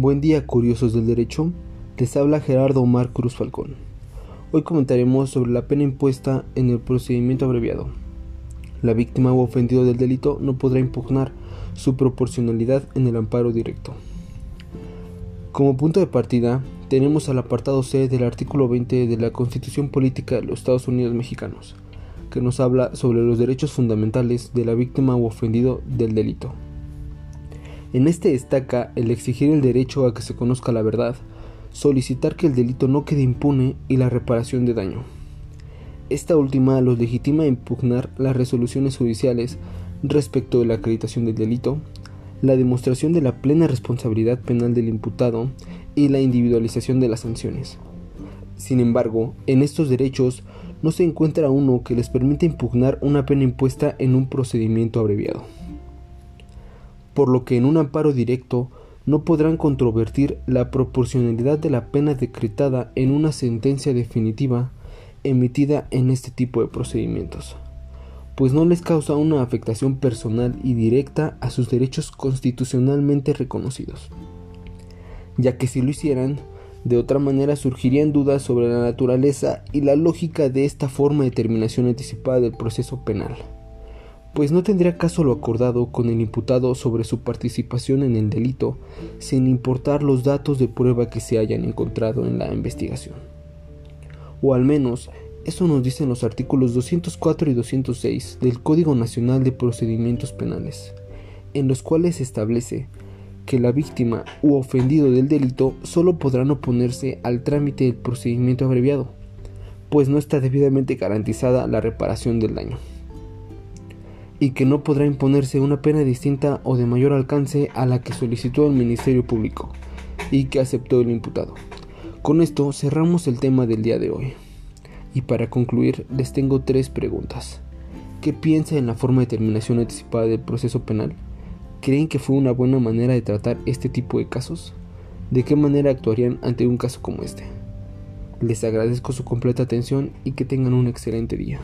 Buen día, curiosos del derecho. Les habla Gerardo Omar Cruz Falcón. Hoy comentaremos sobre la pena impuesta en el procedimiento abreviado. La víctima o ofendido del delito no podrá impugnar su proporcionalidad en el amparo directo. Como punto de partida, tenemos al apartado C del artículo 20 de la Constitución Política de los Estados Unidos Mexicanos, que nos habla sobre los derechos fundamentales de la víctima o ofendido del delito. En este destaca el exigir el derecho a que se conozca la verdad, solicitar que el delito no quede impune y la reparación de daño. Esta última los legitima impugnar las resoluciones judiciales respecto de la acreditación del delito, la demostración de la plena responsabilidad penal del imputado y la individualización de las sanciones. Sin embargo, en estos derechos no se encuentra uno que les permita impugnar una pena impuesta en un procedimiento abreviado por lo que en un amparo directo no podrán controvertir la proporcionalidad de la pena decretada en una sentencia definitiva emitida en este tipo de procedimientos, pues no les causa una afectación personal y directa a sus derechos constitucionalmente reconocidos, ya que si lo hicieran, de otra manera surgirían dudas sobre la naturaleza y la lógica de esta forma de terminación anticipada del proceso penal pues no tendría caso lo acordado con el imputado sobre su participación en el delito, sin importar los datos de prueba que se hayan encontrado en la investigación. O al menos, eso nos dicen los artículos 204 y 206 del Código Nacional de Procedimientos Penales, en los cuales se establece que la víctima u ofendido del delito solo podrán oponerse al trámite del procedimiento abreviado, pues no está debidamente garantizada la reparación del daño y que no podrá imponerse una pena distinta o de mayor alcance a la que solicitó el Ministerio Público y que aceptó el imputado. Con esto cerramos el tema del día de hoy. Y para concluir les tengo tres preguntas. ¿Qué piensa en la forma de terminación anticipada del proceso penal? ¿Creen que fue una buena manera de tratar este tipo de casos? ¿De qué manera actuarían ante un caso como este? Les agradezco su completa atención y que tengan un excelente día.